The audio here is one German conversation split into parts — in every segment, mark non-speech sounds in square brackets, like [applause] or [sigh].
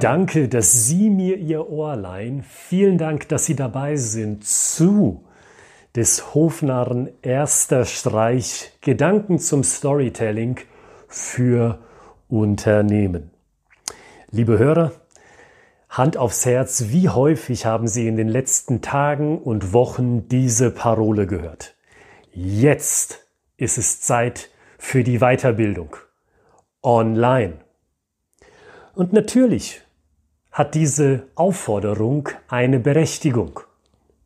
Danke, dass Sie mir Ihr Ohr leihen. Vielen Dank, dass Sie dabei sind zu des Hofnarren erster Streich Gedanken zum Storytelling für Unternehmen. Liebe Hörer, Hand aufs Herz, wie häufig haben Sie in den letzten Tagen und Wochen diese Parole gehört? Jetzt ist es Zeit für die Weiterbildung. Online. Und natürlich hat diese Aufforderung eine Berechtigung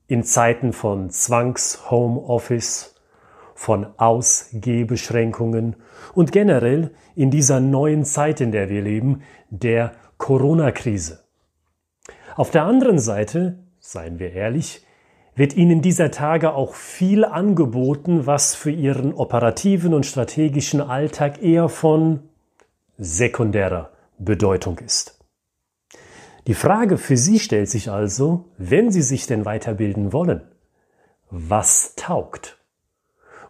in Zeiten von Zwangs-Homeoffice, von Ausgehbeschränkungen und generell in dieser neuen Zeit, in der wir leben, der Corona-Krise. Auf der anderen Seite, seien wir ehrlich, wird Ihnen dieser Tage auch viel angeboten, was für Ihren operativen und strategischen Alltag eher von sekundärer Bedeutung ist. Die Frage für Sie stellt sich also, wenn Sie sich denn weiterbilden wollen, was taugt?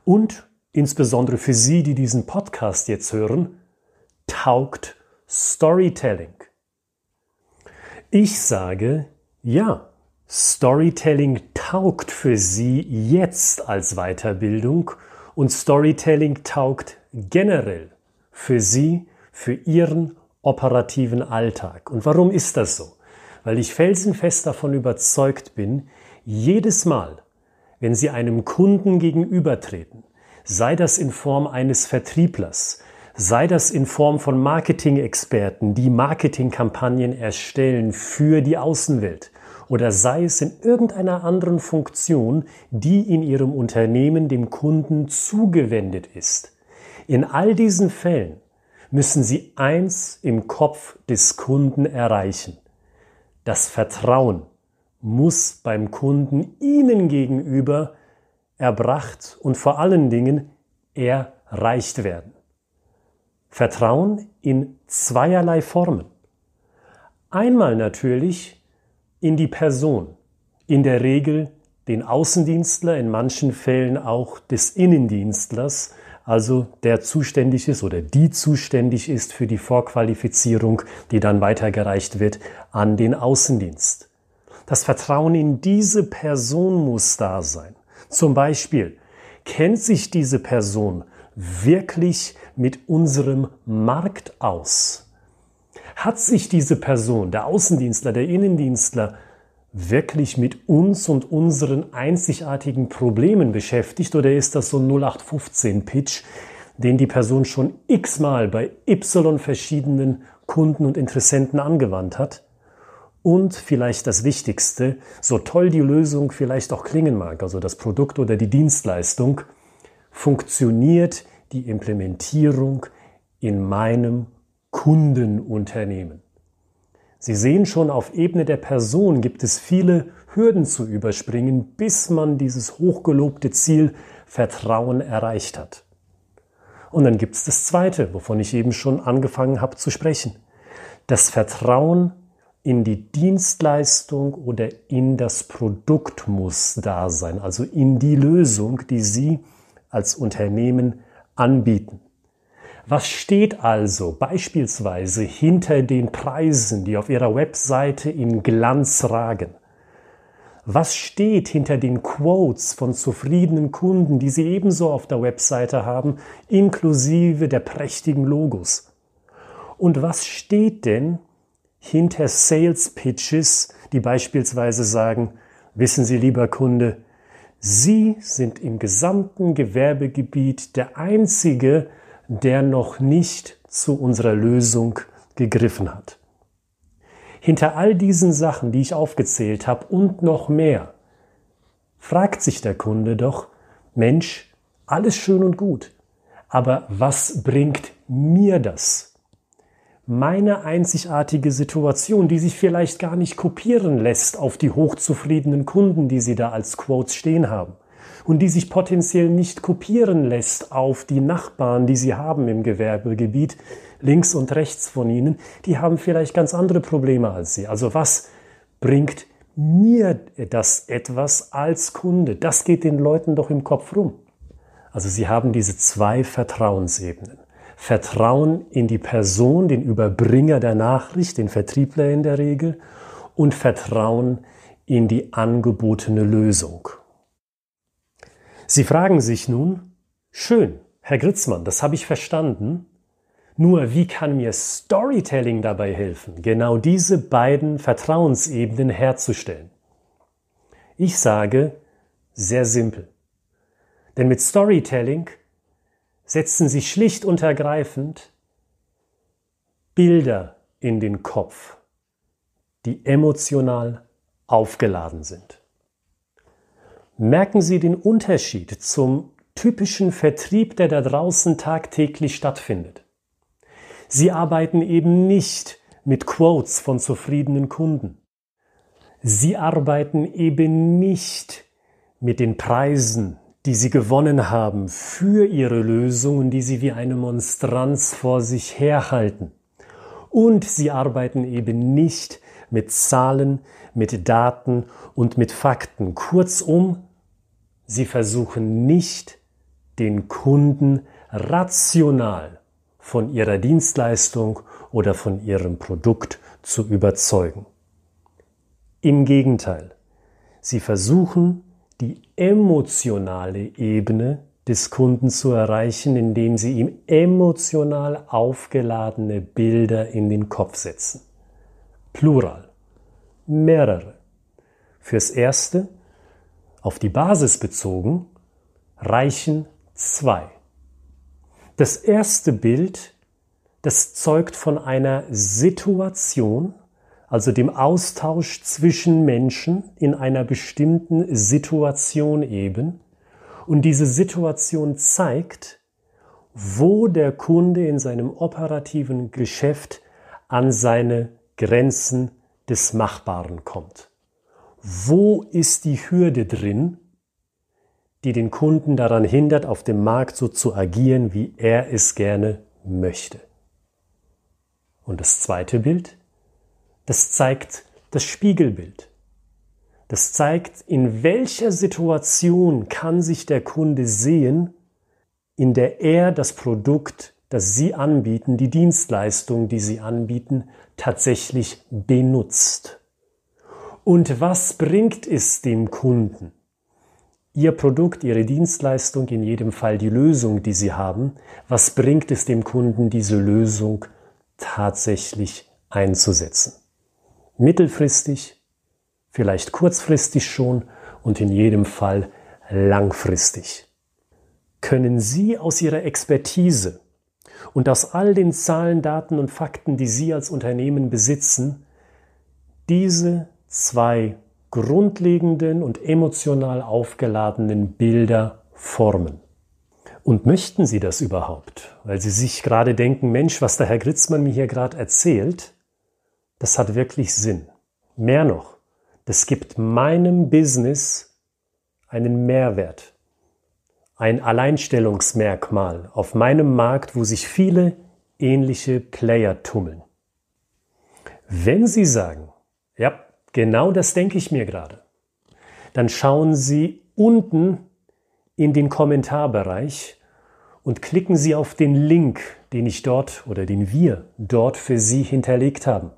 Und insbesondere für Sie, die diesen Podcast jetzt hören, taugt Storytelling? Ich sage, ja, Storytelling taugt für Sie jetzt als Weiterbildung und Storytelling taugt generell für Sie, für Ihren operativen Alltag. Und warum ist das so? Weil ich felsenfest davon überzeugt bin, jedes Mal, wenn Sie einem Kunden gegenübertreten, sei das in Form eines Vertrieblers, sei das in Form von Marketing-Experten, die Marketingkampagnen erstellen für die Außenwelt, oder sei es in irgendeiner anderen Funktion, die in Ihrem Unternehmen dem Kunden zugewendet ist. In all diesen Fällen müssen Sie eins im Kopf des Kunden erreichen. Das Vertrauen muss beim Kunden Ihnen gegenüber erbracht und vor allen Dingen erreicht werden. Vertrauen in zweierlei Formen. Einmal natürlich in die Person, in der Regel den Außendienstler, in manchen Fällen auch des Innendienstlers, also der zuständig ist oder die zuständig ist für die Vorqualifizierung, die dann weitergereicht wird an den Außendienst. Das Vertrauen in diese Person muss da sein. Zum Beispiel, kennt sich diese Person wirklich mit unserem Markt aus? Hat sich diese Person, der Außendienstler, der Innendienstler, wirklich mit uns und unseren einzigartigen Problemen beschäftigt oder ist das so ein 0815-Pitch, den die Person schon x-mal bei y verschiedenen Kunden und Interessenten angewandt hat? Und vielleicht das Wichtigste, so toll die Lösung vielleicht auch klingen mag, also das Produkt oder die Dienstleistung, funktioniert die Implementierung in meinem Kundenunternehmen. Sie sehen schon, auf Ebene der Person gibt es viele Hürden zu überspringen, bis man dieses hochgelobte Ziel Vertrauen erreicht hat. Und dann gibt es das Zweite, wovon ich eben schon angefangen habe zu sprechen. Das Vertrauen in die Dienstleistung oder in das Produkt muss da sein, also in die Lösung, die Sie als Unternehmen anbieten. Was steht also beispielsweise hinter den Preisen, die auf Ihrer Webseite in Glanz ragen? Was steht hinter den Quotes von zufriedenen Kunden, die Sie ebenso auf der Webseite haben, inklusive der prächtigen Logos? Und was steht denn hinter Sales Pitches, die beispielsweise sagen, wissen Sie, lieber Kunde, Sie sind im gesamten Gewerbegebiet der einzige, der noch nicht zu unserer Lösung gegriffen hat. Hinter all diesen Sachen, die ich aufgezählt habe und noch mehr, fragt sich der Kunde doch, Mensch, alles schön und gut, aber was bringt mir das? Meine einzigartige Situation, die sich vielleicht gar nicht kopieren lässt auf die hochzufriedenen Kunden, die Sie da als Quotes stehen haben und die sich potenziell nicht kopieren lässt auf die Nachbarn, die sie haben im Gewerbegebiet, links und rechts von ihnen, die haben vielleicht ganz andere Probleme als sie. Also was bringt mir das etwas als Kunde? Das geht den Leuten doch im Kopf rum. Also sie haben diese zwei Vertrauensebenen. Vertrauen in die Person, den Überbringer der Nachricht, den Vertriebler in der Regel, und Vertrauen in die angebotene Lösung. Sie fragen sich nun, schön, Herr Gritzmann, das habe ich verstanden. Nur wie kann mir Storytelling dabei helfen, genau diese beiden Vertrauensebenen herzustellen? Ich sage, sehr simpel. Denn mit Storytelling setzen Sie schlicht und ergreifend Bilder in den Kopf, die emotional aufgeladen sind. Merken Sie den Unterschied zum typischen Vertrieb, der da draußen tagtäglich stattfindet. Sie arbeiten eben nicht mit Quotes von zufriedenen Kunden. Sie arbeiten eben nicht mit den Preisen, die sie gewonnen haben für ihre Lösungen, die sie wie eine Monstranz vor sich herhalten. Und sie arbeiten eben nicht mit Zahlen, mit Daten und mit Fakten. Kurzum, sie versuchen nicht, den Kunden rational von ihrer Dienstleistung oder von ihrem Produkt zu überzeugen. Im Gegenteil, sie versuchen, die emotionale Ebene des Kunden zu erreichen, indem sie ihm emotional aufgeladene Bilder in den Kopf setzen. Plural. Mehrere. Fürs Erste, auf die Basis bezogen, reichen zwei. Das erste Bild, das zeugt von einer Situation, also dem Austausch zwischen Menschen in einer bestimmten Situation eben. Und diese Situation zeigt, wo der Kunde in seinem operativen Geschäft an seine Grenzen des Machbaren kommt. Wo ist die Hürde drin, die den Kunden daran hindert, auf dem Markt so zu agieren, wie er es gerne möchte? Und das zweite Bild, das zeigt das Spiegelbild. Das zeigt, in welcher Situation kann sich der Kunde sehen, in der er das Produkt, das Sie anbieten, die Dienstleistung, die Sie anbieten, tatsächlich benutzt. Und was bringt es dem Kunden? Ihr Produkt, Ihre Dienstleistung, in jedem Fall die Lösung, die Sie haben, was bringt es dem Kunden, diese Lösung tatsächlich einzusetzen? mittelfristig, vielleicht kurzfristig schon und in jedem Fall langfristig. Können Sie aus Ihrer Expertise und aus all den Zahlen, Daten und Fakten, die Sie als Unternehmen besitzen, diese zwei grundlegenden und emotional aufgeladenen Bilder formen. Und möchten Sie das überhaupt? Weil Sie sich gerade denken, Mensch, was der Herr Gritzmann mir hier gerade erzählt, das hat wirklich Sinn. Mehr noch, das gibt meinem Business einen Mehrwert, ein Alleinstellungsmerkmal auf meinem Markt, wo sich viele ähnliche Player tummeln. Wenn Sie sagen, ja, genau das denke ich mir gerade, dann schauen Sie unten in den Kommentarbereich und klicken Sie auf den Link, den ich dort oder den wir dort für Sie hinterlegt haben.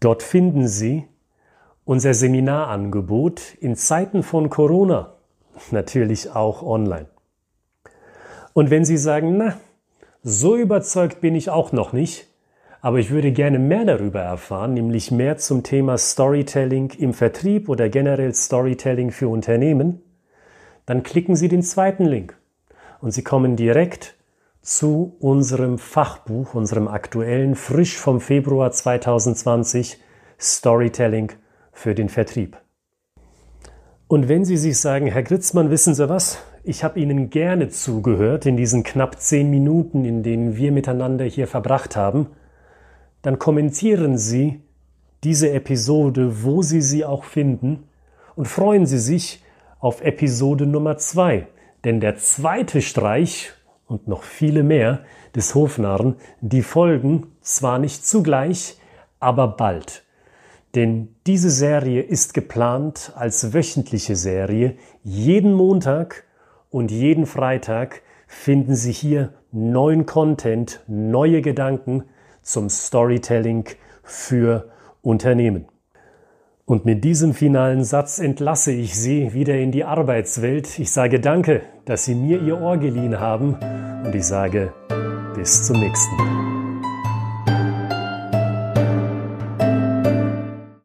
Dort finden Sie unser Seminarangebot in Zeiten von Corona, [laughs] natürlich auch online. Und wenn Sie sagen, na, so überzeugt bin ich auch noch nicht, aber ich würde gerne mehr darüber erfahren, nämlich mehr zum Thema Storytelling im Vertrieb oder generell Storytelling für Unternehmen, dann klicken Sie den zweiten Link und Sie kommen direkt zu unserem Fachbuch, unserem aktuellen, frisch vom Februar 2020 Storytelling für den Vertrieb. Und wenn Sie sich sagen, Herr Gritzmann, wissen Sie was? Ich habe Ihnen gerne zugehört in diesen knapp zehn Minuten, in denen wir miteinander hier verbracht haben, dann kommentieren Sie diese Episode, wo Sie sie auch finden, und freuen Sie sich auf Episode Nummer zwei. Denn der zweite Streich und noch viele mehr des Hofnarren, die folgen zwar nicht zugleich, aber bald. Denn diese Serie ist geplant als wöchentliche Serie jeden Montag und jeden Freitag finden Sie hier neuen Content, neue Gedanken zum Storytelling für Unternehmen. Und mit diesem finalen Satz entlasse ich Sie wieder in die Arbeitswelt. Ich sage danke, dass Sie mir Ihr Ohr geliehen haben und ich sage bis zum nächsten Mal.